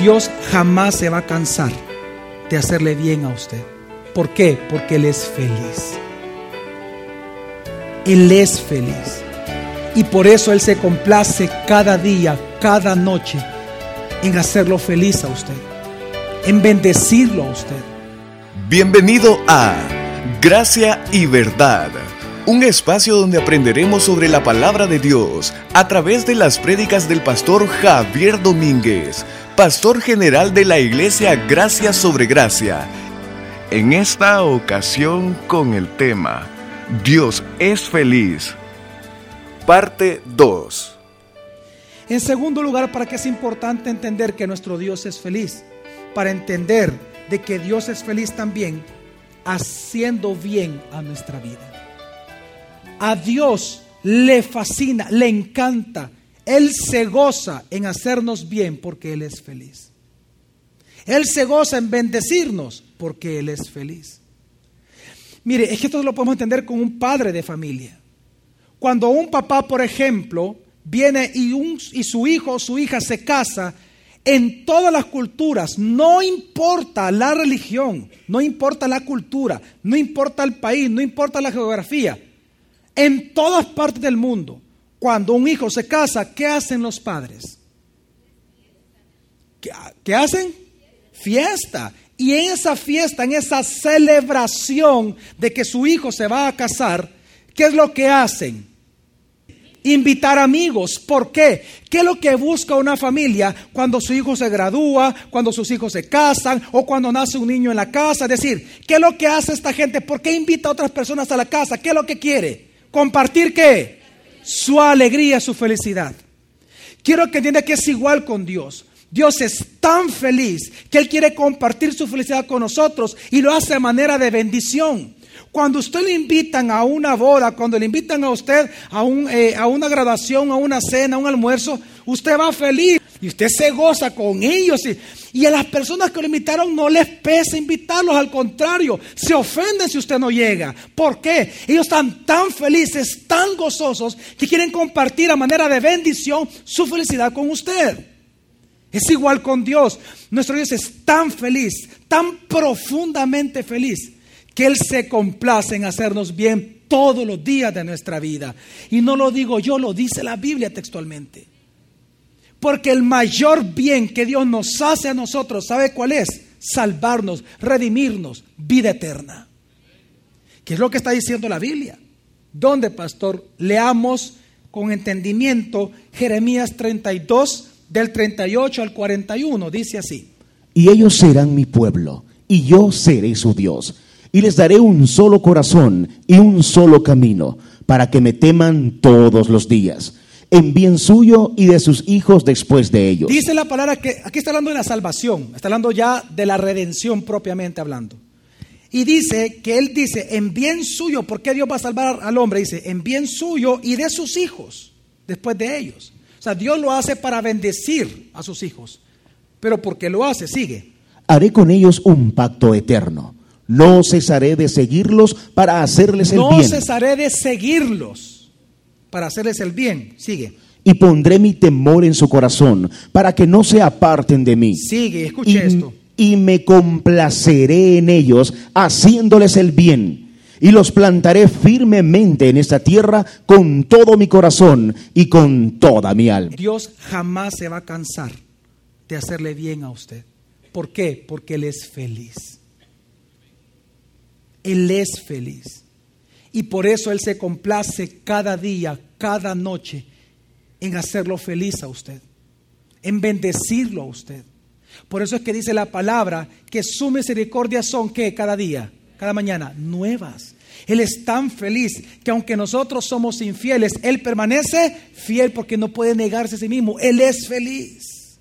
Dios jamás se va a cansar de hacerle bien a usted. ¿Por qué? Porque Él es feliz. Él es feliz. Y por eso Él se complace cada día, cada noche, en hacerlo feliz a usted, en bendecirlo a usted. Bienvenido a Gracia y Verdad, un espacio donde aprenderemos sobre la palabra de Dios a través de las prédicas del pastor Javier Domínguez, pastor general de la iglesia Gracia sobre Gracia. En esta ocasión con el tema Dios es feliz. Parte 2. En segundo lugar, ¿para qué es importante entender que nuestro Dios es feliz? Para entender de que Dios es feliz también haciendo bien a nuestra vida. A Dios le fascina, le encanta, Él se goza en hacernos bien porque Él es feliz. Él se goza en bendecirnos porque Él es feliz. Mire, es que esto lo podemos entender con un padre de familia. Cuando un papá, por ejemplo, viene y, y su hijo o su hija se casa, en todas las culturas, no importa la religión, no importa la cultura, no importa el país, no importa la geografía, en todas partes del mundo, cuando un hijo se casa, ¿qué hacen los padres? ¿Qué, hacen? Fiesta. Y en esa fiesta, en esa celebración de que su hijo se va a casar, ¿qué es lo que hacen? Invitar amigos. ¿Por qué? ¿Qué es lo que busca una familia cuando su hijo se gradúa, cuando sus hijos se casan o cuando nace un niño en la casa? Es decir, ¿qué es lo que hace esta gente? ¿Por qué invita a otras personas a la casa? ¿Qué es lo que quiere? Compartir qué? Su alegría, su felicidad. Quiero que entienda que es igual con Dios. Dios es tan feliz que Él quiere compartir su felicidad con nosotros y lo hace de manera de bendición. Cuando usted le invitan a una boda, cuando le invitan a usted a, un, eh, a una graduación, a una cena, a un almuerzo, usted va feliz y usted se goza con ellos. Y, y a las personas que lo invitaron no les pesa invitarlos, al contrario, se ofenden si usted no llega. ¿Por qué? Ellos están tan felices, tan gozosos, que quieren compartir a manera de bendición su felicidad con usted. Es igual con Dios. Nuestro Dios es tan feliz, tan profundamente feliz, que Él se complace en hacernos bien todos los días de nuestra vida. Y no lo digo yo, lo dice la Biblia textualmente. Porque el mayor bien que Dios nos hace a nosotros, ¿sabe cuál es? Salvarnos, redimirnos, vida eterna. ¿Qué es lo que está diciendo la Biblia? ¿Dónde, pastor? Leamos con entendimiento Jeremías 32, del 38 al 41, dice así. Y ellos serán mi pueblo, y yo seré su Dios, y les daré un solo corazón y un solo camino, para que me teman todos los días, en bien suyo y de sus hijos después de ellos. Dice la palabra que aquí está hablando de la salvación, está hablando ya de la redención propiamente hablando. Y dice que él dice, en bien suyo, ¿por qué Dios va a salvar al hombre? Dice, en bien suyo y de sus hijos después de ellos. O sea, Dios lo hace para bendecir a sus hijos. Pero porque lo hace, sigue. Haré con ellos un pacto eterno. No cesaré de seguirlos para hacerles el no bien. No cesaré de seguirlos para hacerles el bien. Sigue. Y pondré mi temor en su corazón para que no se aparten de mí. Sigue, escuche y, esto. Y me complaceré en ellos haciéndoles el bien y los plantaré firmemente en esta tierra con todo mi corazón y con toda mi alma. Dios jamás se va a cansar de hacerle bien a usted. ¿Por qué? Porque Él es feliz. Él es feliz. Y por eso Él se complace cada día, cada noche, en hacerlo feliz a usted, en bendecirlo a usted. Por eso es que dice la palabra que su misericordia son que cada día cada mañana, nuevas. Él es tan feliz que aunque nosotros somos infieles, Él permanece fiel porque no puede negarse a sí mismo. Él es feliz.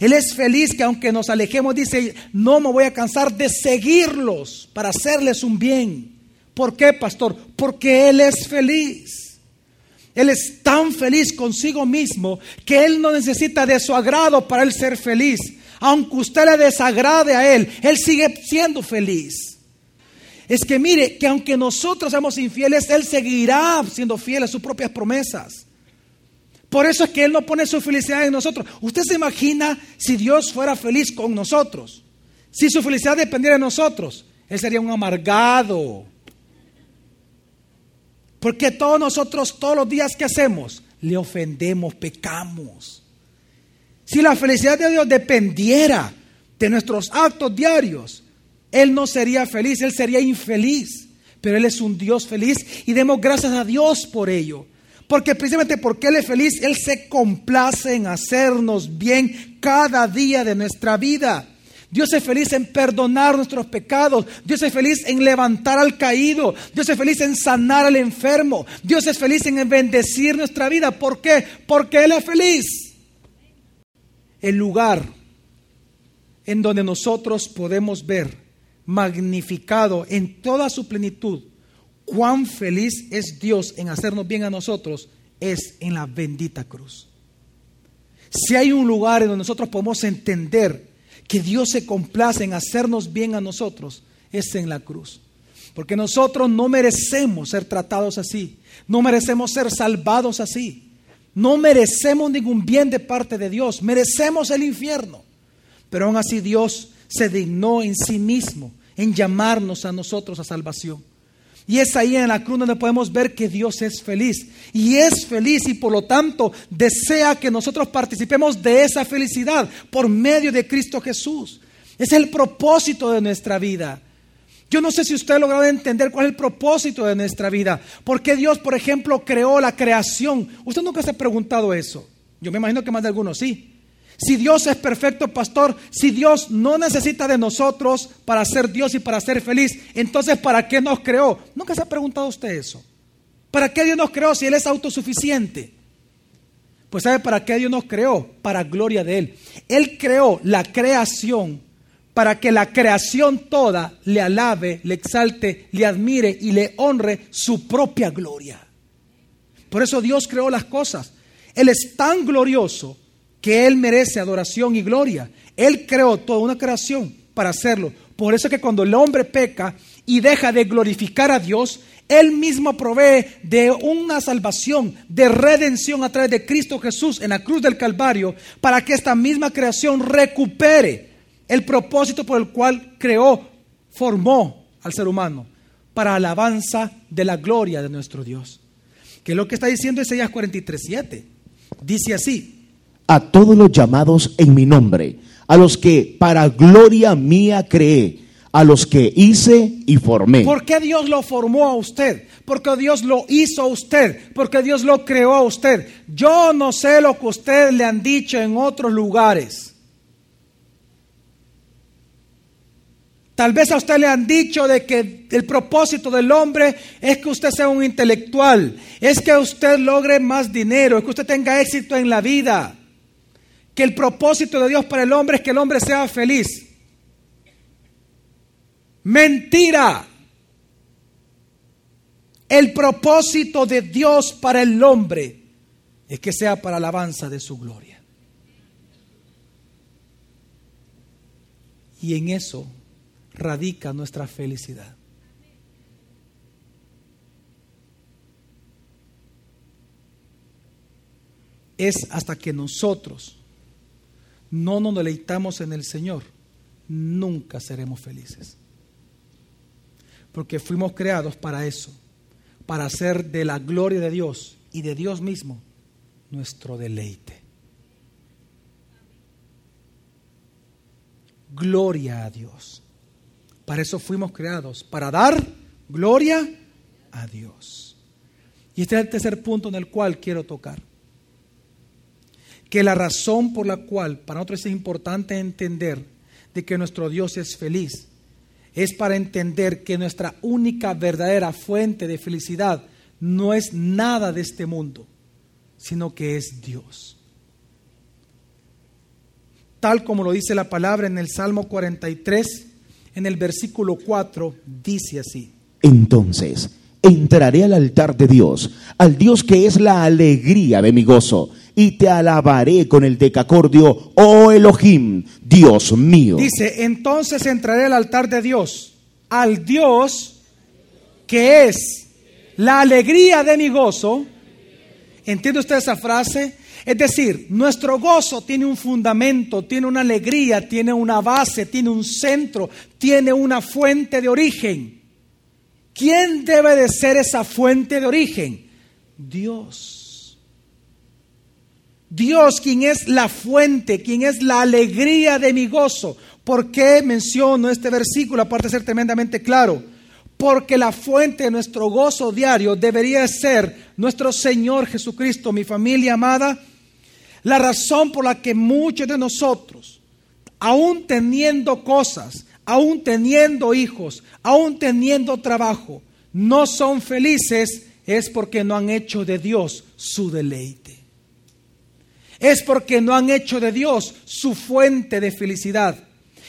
Él es feliz que aunque nos alejemos, dice, no me voy a cansar de seguirlos para hacerles un bien. ¿Por qué, pastor? Porque Él es feliz. Él es tan feliz consigo mismo que Él no necesita de su agrado para Él ser feliz. Aunque usted le desagrade a Él, Él sigue siendo feliz es que mire, que aunque nosotros seamos infieles, Él seguirá siendo fiel a sus propias promesas. Por eso es que Él no pone su felicidad en nosotros. Usted se imagina si Dios fuera feliz con nosotros. Si su felicidad dependiera de nosotros, Él sería un amargado. Porque todos nosotros, todos los días que hacemos, le ofendemos, pecamos. Si la felicidad de Dios dependiera de nuestros actos diarios, Él no sería feliz, Él sería infeliz. Pero Él es un Dios feliz y demos gracias a Dios por ello. Porque precisamente porque Él es feliz, Él se complace en hacernos bien cada día de nuestra vida. Dios es feliz en perdonar nuestros pecados. Dios es feliz en levantar al caído. Dios es feliz en sanar al enfermo. Dios es feliz en bendecir nuestra vida. ¿Por qué? Porque Él es feliz. El lugar en donde nosotros podemos ver magnificado en toda su plenitud cuán feliz es Dios en hacernos bien a nosotros es en la bendita cruz. Si hay un lugar en donde nosotros podemos entender que Dios se complace en hacernos bien a nosotros, es en la cruz. Porque nosotros no merecemos ser tratados así, no merecemos ser salvados así, no merecemos ningún bien de parte de Dios, merecemos el infierno. Pero aún así Dios se dignó en sí mismo en llamarnos a nosotros a salvación. Y es ahí en la cruz donde podemos ver que Dios es feliz. Y es feliz y por lo tanto desea que nosotros participemos de esa felicidad por medio de Cristo Jesús. Es el propósito de nuestra vida. Yo no sé si usted ha logrado entender cuál es el propósito de nuestra vida. ¿Por qué Dios, por ejemplo, creó la creación? Usted nunca se ha preguntado eso. Yo me imagino que más de algunos sí. Si Dios es perfecto pastor, si Dios no necesita de nosotros para ser Dios y para ser feliz, entonces ¿para qué nos creó? Nunca se ha preguntado usted eso. ¿Para qué Dios nos creó si Él es autosuficiente? Pues ¿sabe para qué Dios nos creó? Para gloria de Él. Él creó la creación para que la creación toda le alabe, le exalte, le admire y le honre su propia gloria. Por eso Dios creó las cosas. Él es tan glorioso que Él merece adoración y gloria. Él creó toda una creación para hacerlo. Por eso es que cuando el hombre peca y deja de glorificar a Dios, Él mismo provee de una salvación, de redención a través de Cristo Jesús en la cruz del Calvario, para que esta misma creación recupere el propósito por el cual creó, formó al ser humano, para alabanza de la gloria de nuestro Dios. Que es lo que está diciendo Isaías 43.7. Dice así, a todos los llamados en mi nombre, a los que para gloria mía creé, a los que hice y formé. ¿Por qué Dios lo formó a usted? Porque Dios lo hizo a usted, porque Dios lo creó a usted. Yo no sé lo que ustedes le han dicho en otros lugares. Tal vez a usted le han dicho de que el propósito del hombre es que usted sea un intelectual, es que usted logre más dinero, es que usted tenga éxito en la vida que el propósito de Dios para el hombre es que el hombre sea feliz. Mentira. El propósito de Dios para el hombre es que sea para alabanza de su gloria. Y en eso radica nuestra felicidad. Es hasta que nosotros no nos deleitamos en el Señor, nunca seremos felices. Porque fuimos creados para eso, para hacer de la gloria de Dios y de Dios mismo nuestro deleite. Gloria a Dios. Para eso fuimos creados, para dar gloria a Dios. Y este es el tercer punto en el cual quiero tocar que la razón por la cual para nosotros es importante entender de que nuestro Dios es feliz es para entender que nuestra única verdadera fuente de felicidad no es nada de este mundo, sino que es Dios. Tal como lo dice la palabra en el Salmo 43, en el versículo 4, dice así. Entonces, entraré al altar de Dios, al Dios que es la alegría de mi gozo y te alabaré con el decacordio, oh Elohim, Dios mío. Dice, entonces entraré al altar de Dios, al Dios que es la alegría de mi gozo. ¿Entiende usted esa frase? Es decir, nuestro gozo tiene un fundamento, tiene una alegría, tiene una base, tiene un centro, tiene una fuente de origen. ¿Quién debe de ser esa fuente de origen? Dios. Dios, quien es la fuente, quien es la alegría de mi gozo. ¿Por qué menciono este versículo? Aparte de ser tremendamente claro. Porque la fuente de nuestro gozo diario debería ser nuestro Señor Jesucristo, mi familia amada la razón por la que muchos de nosotros, aún teniendo cosas, aún teniendo hijos, aún teniendo trabajo, no son felices es porque no han hecho de Dios su deleite. Es porque no han hecho de Dios su fuente de felicidad.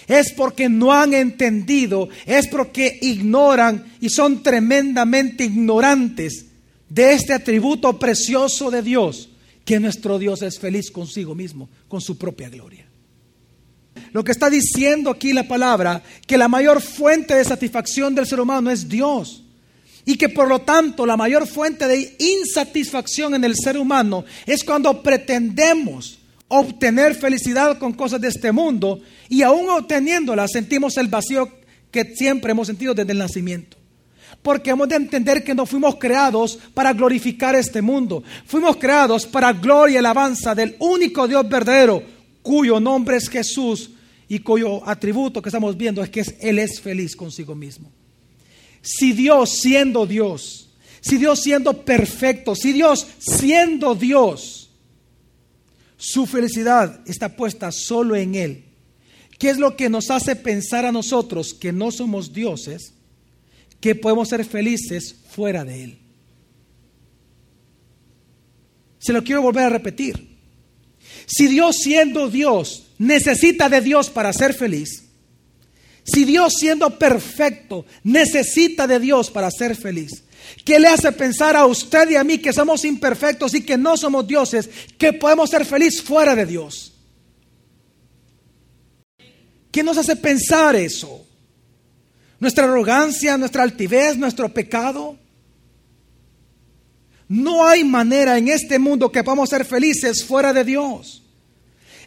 Es porque no han entendido, es porque ignoran y son tremendamente ignorantes de este atributo precioso de Dios que nuestro Dios es feliz consigo mismo, con su propia gloria. Lo que está diciendo aquí la palabra, que la mayor fuente de satisfacción del ser humano es Dios. Y que por lo tanto la mayor fuente de insatisfacción en el ser humano es cuando pretendemos obtener felicidad con cosas de este mundo y aún obteniéndola sentimos el vacío que siempre hemos sentido desde el nacimiento. Porque hemos de entender que no fuimos creados para glorificar este mundo. Fuimos creados para gloria y alabanza del único Dios verdadero, cuyo nombre es Jesús y cuyo atributo que estamos viendo es que Él es feliz consigo mismo. Si Dios siendo Dios, si Dios siendo perfecto, si Dios siendo Dios, su felicidad está puesta solo en Él. ¿Qué es lo que nos hace pensar a nosotros que no somos dioses? que podemos ser felices fuera de Él. Se lo quiero volver a repetir. Si Dios siendo Dios necesita de Dios para ser feliz, si Dios siendo perfecto necesita de Dios para ser feliz, ¿qué le hace pensar a usted y a mí que somos imperfectos y que no somos dioses, que podemos ser felices fuera de Dios? ¿Qué nos hace pensar eso? nuestra arrogancia, nuestra altivez, nuestro pecado. No hay manera en este mundo que podamos ser felices fuera de Dios.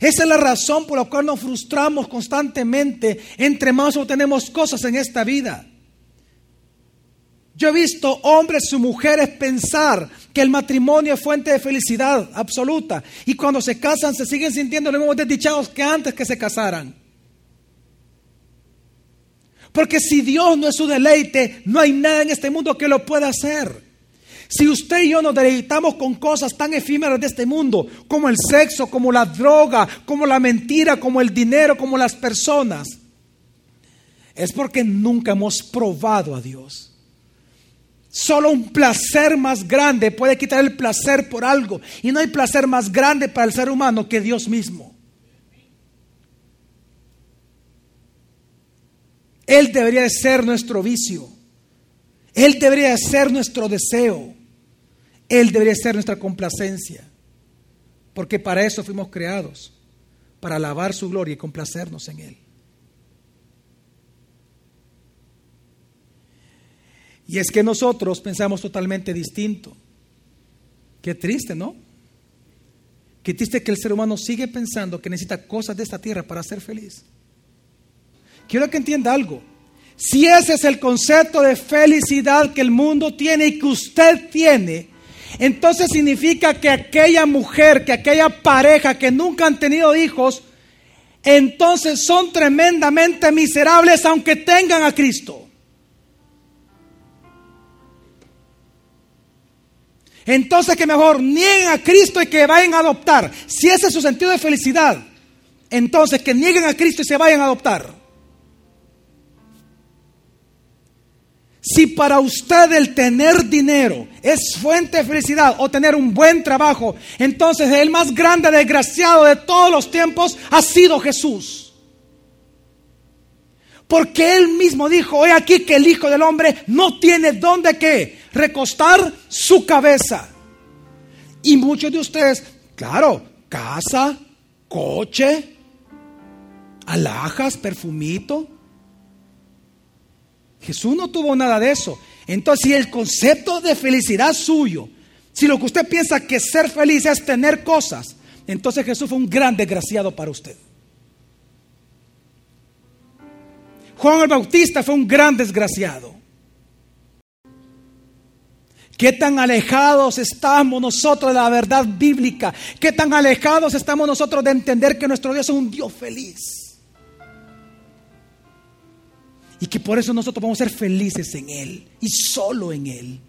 Esa es la razón por la cual nos frustramos constantemente entre más obtenemos cosas en esta vida. Yo he visto hombres y mujeres pensar que el matrimonio es fuente de felicidad absoluta y cuando se casan se siguen sintiendo los mismos desdichados que antes que se casaran. Porque si Dios no es su deleite, no hay nada en este mundo que lo pueda hacer. Si usted y yo nos deleitamos con cosas tan efímeras de este mundo, como el sexo, como la droga, como la mentira, como el dinero, como las personas, es porque nunca hemos probado a Dios. Solo un placer más grande puede quitar el placer por algo. Y no hay placer más grande para el ser humano que Dios mismo. Él debería ser nuestro vicio. Él debería ser nuestro deseo. Él debería ser nuestra complacencia. Porque para eso fuimos creados, para alabar su gloria y complacernos en Él. Y es que nosotros pensamos totalmente distinto. Qué triste, ¿no? Qué triste que el ser humano sigue pensando que necesita cosas de esta tierra para ser feliz. Quiero que entienda algo. Si ese es el concepto de felicidad que el mundo tiene y que usted tiene, entonces significa que aquella mujer, que aquella pareja que nunca han tenido hijos, entonces son tremendamente miserables aunque tengan a Cristo. Entonces que mejor nieguen a Cristo y que vayan a adoptar. Si ese es su sentido de felicidad, entonces que nieguen a Cristo y se vayan a adoptar. Si para usted el tener dinero es fuente de felicidad o tener un buen trabajo, entonces el más grande desgraciado de todos los tiempos ha sido Jesús. Porque él mismo dijo, hoy aquí que el Hijo del Hombre no tiene dónde que recostar su cabeza. Y muchos de ustedes, claro, casa, coche, alhajas, perfumito, Jesús no tuvo nada de eso. Entonces, si el concepto de felicidad suyo, si lo que usted piensa que ser feliz es tener cosas, entonces Jesús fue un gran desgraciado para usted. Juan el Bautista fue un gran desgraciado. ¿Qué tan alejados estamos nosotros de la verdad bíblica? ¿Qué tan alejados estamos nosotros de entender que nuestro Dios es un Dios feliz? Y que por eso nosotros vamos a ser felices en Él y solo en Él.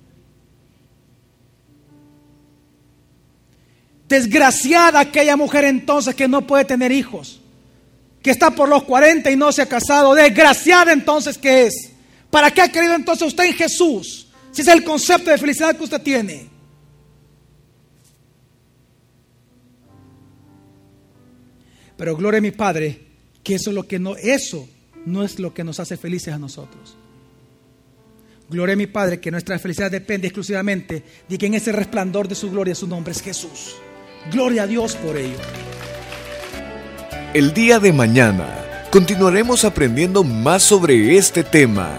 Desgraciada aquella mujer entonces que no puede tener hijos, que está por los 40 y no se ha casado. Desgraciada entonces que es. ¿Para qué ha querido entonces usted en Jesús? Si es el concepto de felicidad que usted tiene. Pero gloria a mi Padre, que eso es lo que no, eso no es lo que nos hace felices a nosotros. Gloria a mi Padre, que nuestra felicidad depende exclusivamente de que en ese resplandor de su gloria su nombre es Jesús. Gloria a Dios por ello. El día de mañana continuaremos aprendiendo más sobre este tema.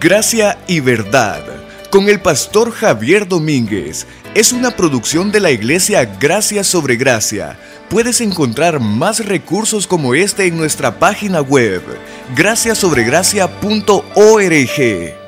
Gracia y verdad con el pastor Javier Domínguez. Es una producción de la iglesia Gracia sobre Gracia. Puedes encontrar más recursos como este en nuestra página web, graciasobregracia.org.